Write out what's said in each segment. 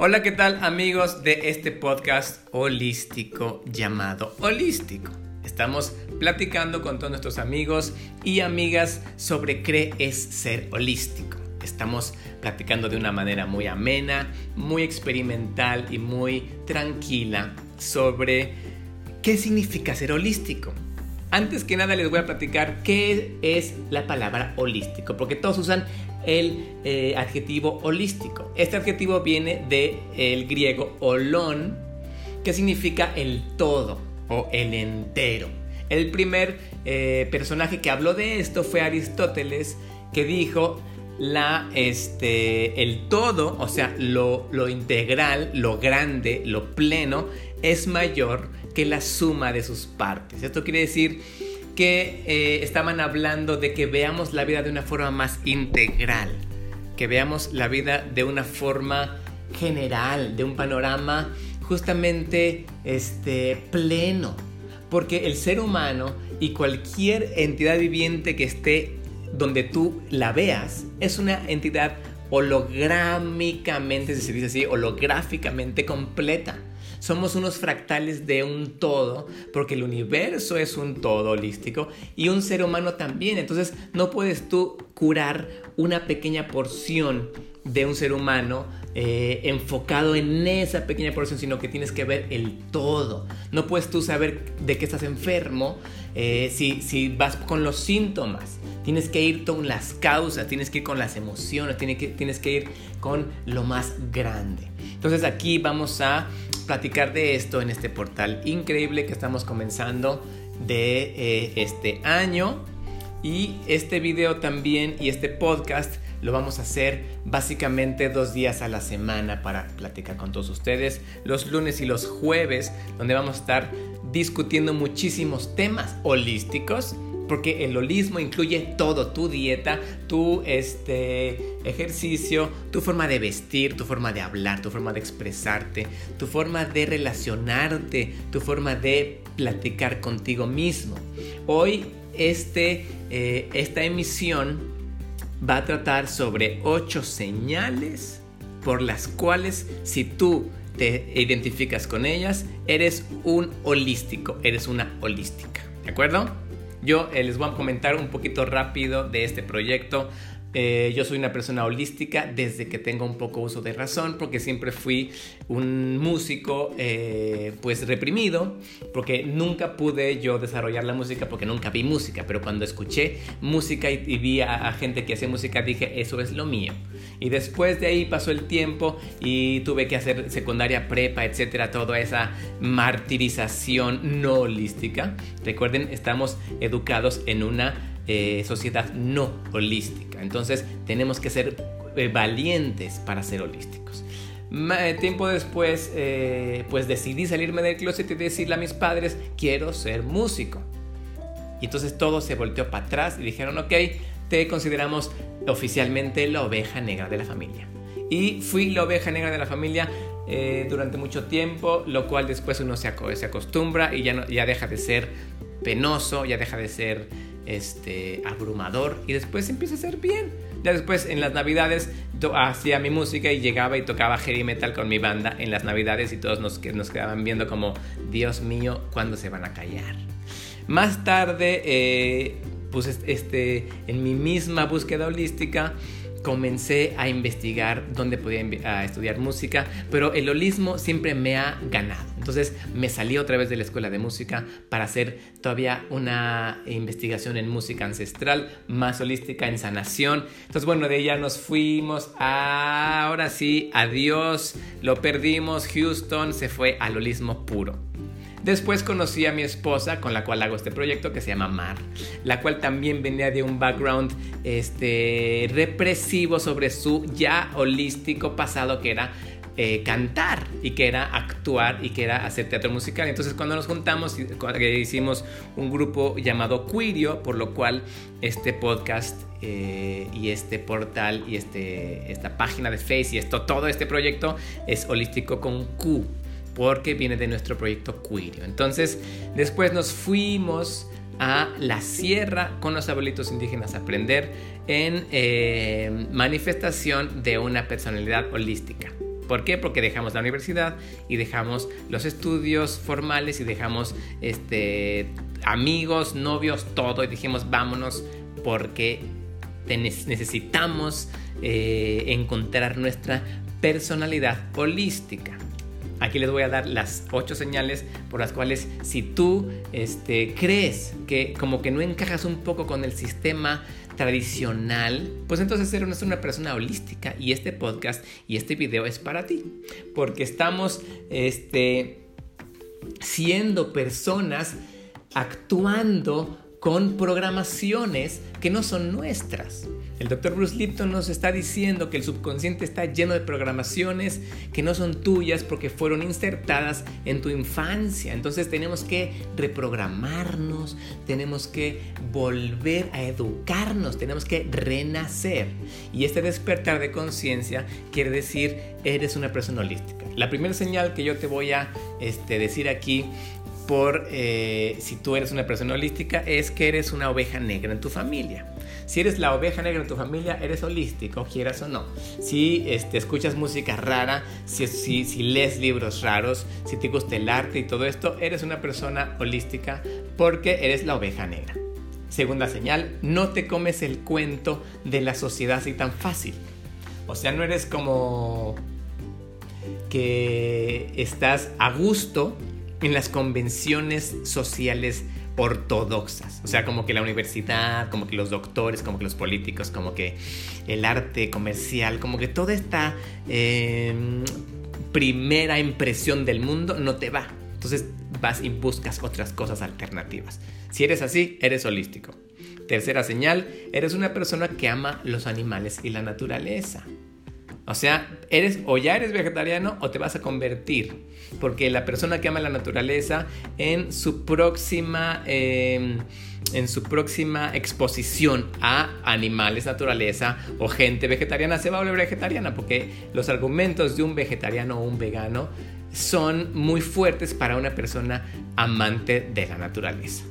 Hola, ¿qué tal amigos de este podcast holístico llamado Holístico? Estamos platicando con todos nuestros amigos y amigas sobre qué es ser holístico. Estamos platicando de una manera muy amena, muy experimental y muy tranquila sobre qué significa ser holístico. Antes que nada les voy a platicar qué es la palabra holístico, porque todos usan el eh, adjetivo holístico. Este adjetivo viene del griego holón, que significa el todo o el entero. El primer eh, personaje que habló de esto fue Aristóteles, que dijo la, este, el todo, o sea, lo, lo integral, lo grande, lo pleno, es mayor que la suma de sus partes. Esto quiere decir que eh, estaban hablando de que veamos la vida de una forma más integral, que veamos la vida de una forma general, de un panorama justamente este, pleno, porque el ser humano y cualquier entidad viviente que esté donde tú la veas es una entidad holográmicamente, si se dice así, holográficamente completa. Somos unos fractales de un todo, porque el universo es un todo holístico y un ser humano también. Entonces no puedes tú curar una pequeña porción de un ser humano eh, enfocado en esa pequeña porción, sino que tienes que ver el todo. No puedes tú saber de qué estás enfermo eh, si, si vas con los síntomas. Tienes que ir con las causas, tienes que ir con las emociones, tienes que, tienes que ir con lo más grande. Entonces aquí vamos a platicar de esto en este portal increíble que estamos comenzando de eh, este año. Y este video también y este podcast lo vamos a hacer básicamente dos días a la semana para platicar con todos ustedes. Los lunes y los jueves, donde vamos a estar discutiendo muchísimos temas holísticos porque el holismo incluye todo, tu dieta, tu este, ejercicio, tu forma de vestir, tu forma de hablar, tu forma de expresarte, tu forma de relacionarte, tu forma de platicar contigo mismo. Hoy este, eh, esta emisión va a tratar sobre ocho señales por las cuales si tú te identificas con ellas, eres un holístico, eres una holística. ¿De acuerdo? Yo eh, les voy a comentar un poquito rápido de este proyecto. Eh, yo soy una persona holística desde que tengo un poco uso de razón, porque siempre fui un músico eh, pues reprimido, porque nunca pude yo desarrollar la música porque nunca vi música, pero cuando escuché música y, vi a, gente que hace música dije, eso es lo mío. Y después de ahí pasó el tiempo y tuve que hacer secundaria, prepa, etcétera, toda esa martirización no holística. Recuerden, estamos educados en una eh, sociedad no holística. Entonces tenemos que ser eh, valientes para ser holísticos. Eh, tiempo después, pues decidí salirme del closet y decirle a mis padres, quiero ser músico. Y entonces todo se volteó para atrás y dijeron, ok, te consideramos oficialmente la oveja negra de la familia. Y fui la oveja negra de la familia durante mucho tiempo, lo cual después uno se, acostumbra y ya, ya deja de ser penoso, ya deja de ser este, abrumador y después empieza a ser bien. Ya después en las navidades hacía mi música y llegaba y tocaba heavy metal con mi banda en las navidades y todos nos, nos quedaban viendo como, Dios mío, ¿cuándo se van a callar? Más tarde, eh, pues este, en mi misma búsqueda holística, comencé a investigar dónde podía estudiar música, pero el holismo siempre me ha ganado. Entonces me salí otra vez de la escuela de música para hacer todavía una investigación en música ancestral, más holística, en sanación. Entonces bueno, de ella nos fuimos, ahora sí, adiós, lo perdimos, Houston se fue al holismo puro. Después conocí a mi esposa, con la cual hago este proyecto que se llama Mar, la cual también venía de un background este, represivo sobre su ya holístico pasado que era eh, cantar y que era actuar y que era hacer teatro musical. Entonces cuando nos juntamos hicimos un grupo llamado Quirio, por lo cual este podcast eh, y este portal y este, esta página de Face y esto, todo este proyecto es holístico con Q porque viene de nuestro proyecto Quirio. Entonces, después nos fuimos a la sierra con los abuelitos indígenas a aprender en eh, manifestación de una personalidad holística. ¿Por qué? Porque dejamos la universidad y dejamos los estudios formales y dejamos este, amigos, novios, todo y dijimos vámonos porque necesitamos eh, encontrar nuestra personalidad holística. Aquí les voy a dar las ocho señales por las cuales si tú este, crees que como que no encajas un poco con el sistema tradicional, pues entonces eres una persona holística y este podcast y este video es para ti, porque estamos este, siendo personas actuando con programaciones que no son nuestras. El doctor Bruce Lipton nos está diciendo que el subconsciente está lleno de programaciones que no son tuyas porque fueron insertadas en tu infancia. Entonces tenemos que reprogramarnos, tenemos que volver a educarnos, tenemos que renacer. Y este despertar de conciencia quiere decir eres una persona holística. La primera señal que yo te voy a este, decir aquí por eh, si tú eres una persona holística es que eres una oveja negra en tu familia. Si eres la oveja negra en tu familia, eres holístico, quieras o no. Si este, escuchas música rara, si, si, si lees libros raros, si te gusta el arte y todo esto, eres una persona holística porque eres la oveja negra. Segunda señal, no te comes el cuento de la sociedad así tan fácil. O sea, no eres como que estás a gusto en las convenciones sociales ortodoxas. O sea, como que la universidad, como que los doctores, como que los políticos, como que el arte comercial, como que toda esta em, primera impresión del mundo no te va. Entonces vas y buscas otras cosas alternativas. Si eres así, eres holístico. Tercera señal, eres una persona que ama los animales y la naturaleza. O sea, eres o ya eres vegetariano o te vas a convertir. Porque la persona que ama la naturaleza en su próxima, em, en su próxima exposición a animales, naturaleza o gente vegetariana se va a volver vegetariana. Porque los argumentos de un vegetariano o un vegano son muy fuertes para una persona amante de la naturaleza.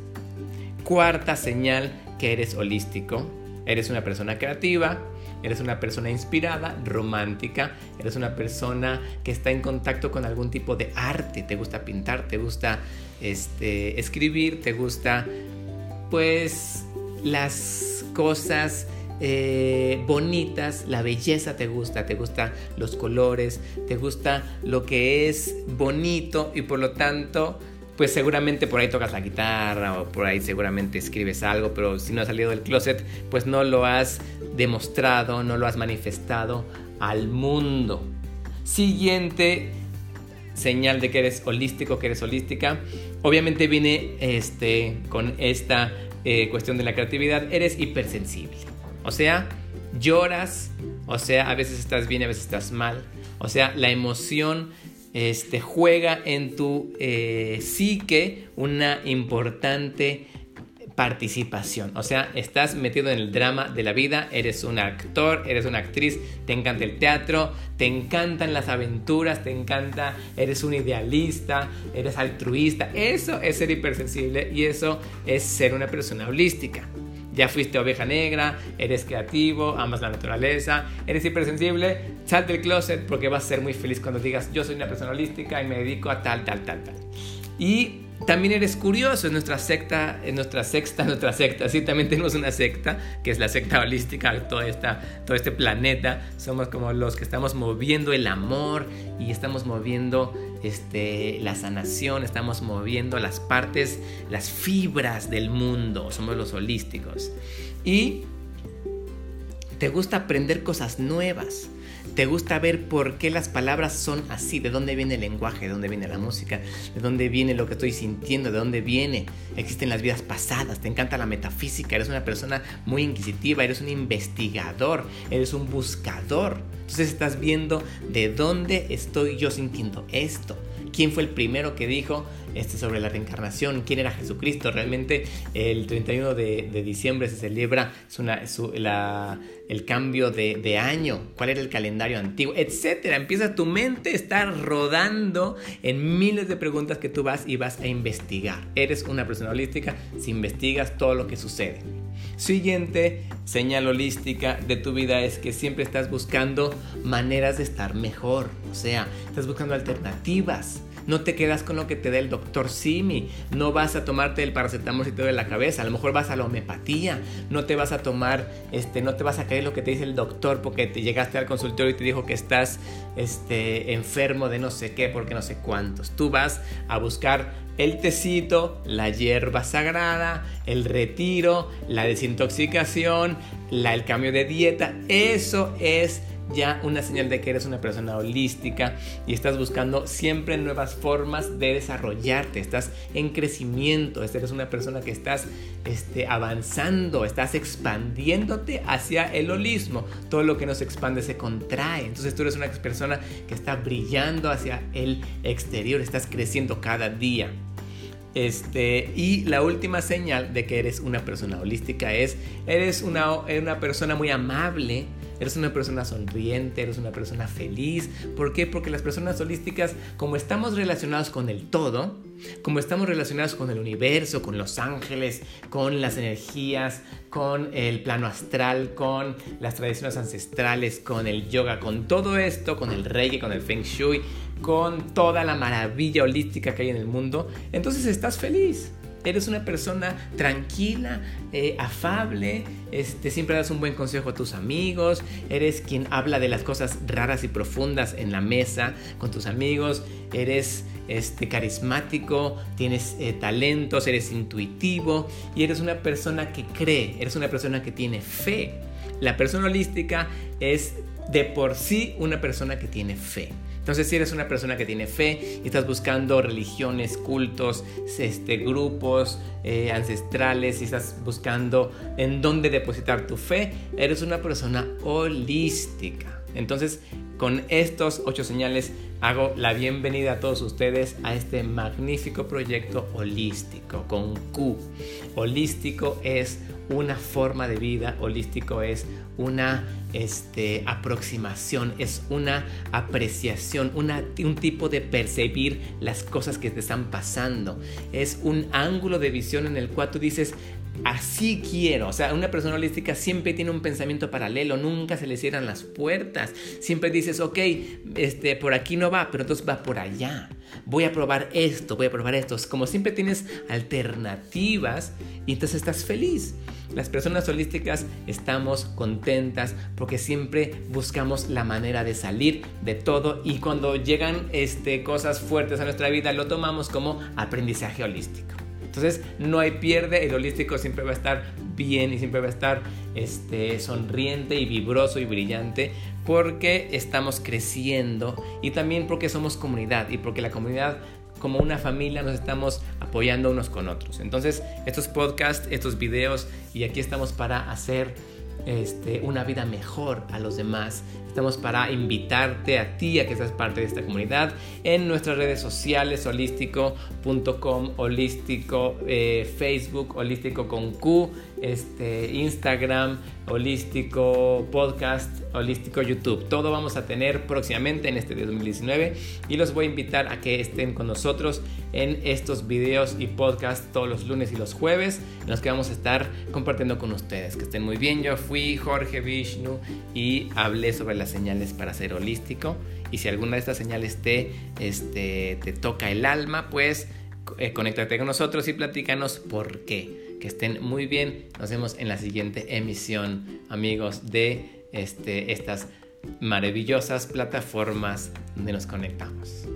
Cuarta señal que eres holístico. Eres una persona creativa, eres una persona inspirada, romántica, eres una persona que está en contacto con algún tipo de arte, te gusta pintar, te gusta este, escribir, te gusta pues las cosas eh, bonitas, la belleza te gusta, te gusta los colores, te gusta lo que es bonito y por lo tanto pues seguramente por ahí tocas la guitarra o por ahí seguramente escribes algo, pero si no has salido del closet, pues no lo has demostrado, no lo has manifestado al mundo. Siguiente señal de que eres holístico, que eres holística. Obviamente viene este, con esta eh, cuestión de la creatividad, eres hipersensible. O sea, lloras, o sea, a veces estás bien, a veces estás mal. O sea, la emoción este, juega en tu eh, psique una importante participación. O sea, estás metido en el drama de la vida, eres un actor, eres una actriz, te encanta el teatro, te encantan las aventuras, te encanta, eres un idealista, eres altruista. Eso es ser hipersensible y eso es ser una persona holística ya fuiste oveja negra, eres creativo, amas la naturaleza, eres hipersensible, sal del closet porque vas a ser muy feliz cuando digas yo soy una persona holística y me dedico a tal, tal, tal, tal. Y también eres curioso, en nuestra secta, en nuestra sexta, nuestra secta, sí, también tenemos una secta, que es la secta holística de todo, esta, todo este planeta. Somos como los que estamos moviendo el amor y estamos moviendo este, la sanación, estamos moviendo las partes, las fibras del mundo. Somos los holísticos. Y te gusta aprender cosas nuevas te gusta ver por qué las palabras son así, de dónde viene el lenguaje, de dónde viene la música, de dónde viene lo que estoy sintiendo, de dónde viene, existen las vidas pasadas, te encanta la metafísica, eres una persona muy inquisitiva, eres un investigador, eres un buscador. Entonces estás viendo de dónde estoy yo sintiendo esto. ¿Quién fue el primero que dijo este, sobre la reencarnación? ¿Quién era Jesucristo? Realmente el 31 de, diciembre se celebra el cambio de, año, cuál era el calendario antiguo, etcétera. Empieza tu mente a estar rodando en miles de preguntas que tú vas y vas a investigar. Eres una persona holística si investigas todo lo que sucede. Siguiente señal holística de tu vida es que siempre estás buscando maneras de estar mejor, o sea, estás buscando alternativas. No te quedas con lo que te da el doctor Simi. No vas a tomarte el paracetamol si te duele la cabeza. A lo mejor vas a la homeopatía. No te vas a tomar, este, no te vas a creer lo que te dice el doctor porque te llegaste al consultorio y te dijo que estás este, enfermo de no sé qué, porque no sé cuántos. Tú vas a buscar el tecito, la hierba sagrada, el retiro, la desintoxicación, la, el cambio de dieta. Eso es ya una señal de que eres una persona holística y estás buscando siempre nuevas formas de desarrollarte, estás en crecimiento, eres una persona que estás este, avanzando, estás expandiéndote hacia el holismo. Todo lo que no se expande se contrae. Entonces tú eres una persona que está brillando hacia el exterior, estás creciendo cada día. Este, y la última señal de que eres una persona holística es, eres una, una persona muy amable, eres una persona sonriente, eres una persona feliz. ¿Por qué? Porque las personas holísticas, como estamos relacionados con el todo, como estamos relacionados con el universo, con los ángeles, con las energías, con el plano astral, con las tradiciones ancestrales, con el yoga, con todo esto, con el reiki, con el feng shui, con toda la maravilla holística que hay en el mundo, entonces estás feliz eres una persona tranquila, eh, afable, este, siempre das un buen consejo a tus amigos, eres quien habla de las cosas raras y profundas en la mesa con tus amigos, eres este, carismático, tienes eh, talentos, eres intuitivo y eres una persona que cree, eres una persona que tiene fe. La persona holística es de por sí una persona que tiene fe. Entonces, si eres una persona que tiene fe y estás buscando religiones, cultos, este, grupos eh, ancestrales, y estás buscando en dónde depositar tu fe, eres una persona holística. Entonces, con estos ocho señales hago la bienvenida a todos ustedes a este magnífico proyecto holístico con Q. Holístico es una forma de vida, holístico es una este, aproximación, es una apreciación, un tipo de percibir las cosas que te están pasando. Es un ángulo de visión en el cual tú dices, así quiero. O sea, una persona holística siempre tiene un pensamiento paralelo, nunca se le cierran las puertas. Siempre dices, ok, este, por aquí no va, pero entonces va por allá. Voy a probar esto, voy a probar esto. Como siempre tienes alternativas y entonces estás feliz. Las personas holísticas estamos contentas porque siempre buscamos la manera de salir de todo y cuando llegan este, cosas fuertes a nuestra vida lo tomamos como aprendizaje holístico. Entonces no hay pierde, el holístico siempre va a estar bien y siempre va a estar este, sonriente y vibroso y brillante porque estamos creciendo y también porque somos comunidad y porque la comunidad como una familia nos estamos apoyando unos con otros. Entonces, estos podcasts, estos videos, y aquí estamos para hacer este, una vida mejor a los demás. Estamos para invitarte a ti a que seas parte de esta comunidad en nuestras redes sociales, holístico.com, holístico, eh, Facebook, holístico con Q, este, Instagram, holístico podcast, holístico YouTube. Todo vamos a tener próximamente en este 2019 y los voy a invitar a que estén con nosotros en estos videos y podcasts todos los lunes y los jueves en los que vamos a estar compartiendo con ustedes. Que estén muy bien. Yo fui Jorge Vishnu y hablé sobre las señales para ser holístico. Y si alguna de estas señales te, este, te toca el alma, pues eh, conéctate con nosotros y platícanos por qué. Que estén muy bien. Nos vemos en la siguiente emisión, amigos, de este, estas maravillosas plataformas donde nos conectamos.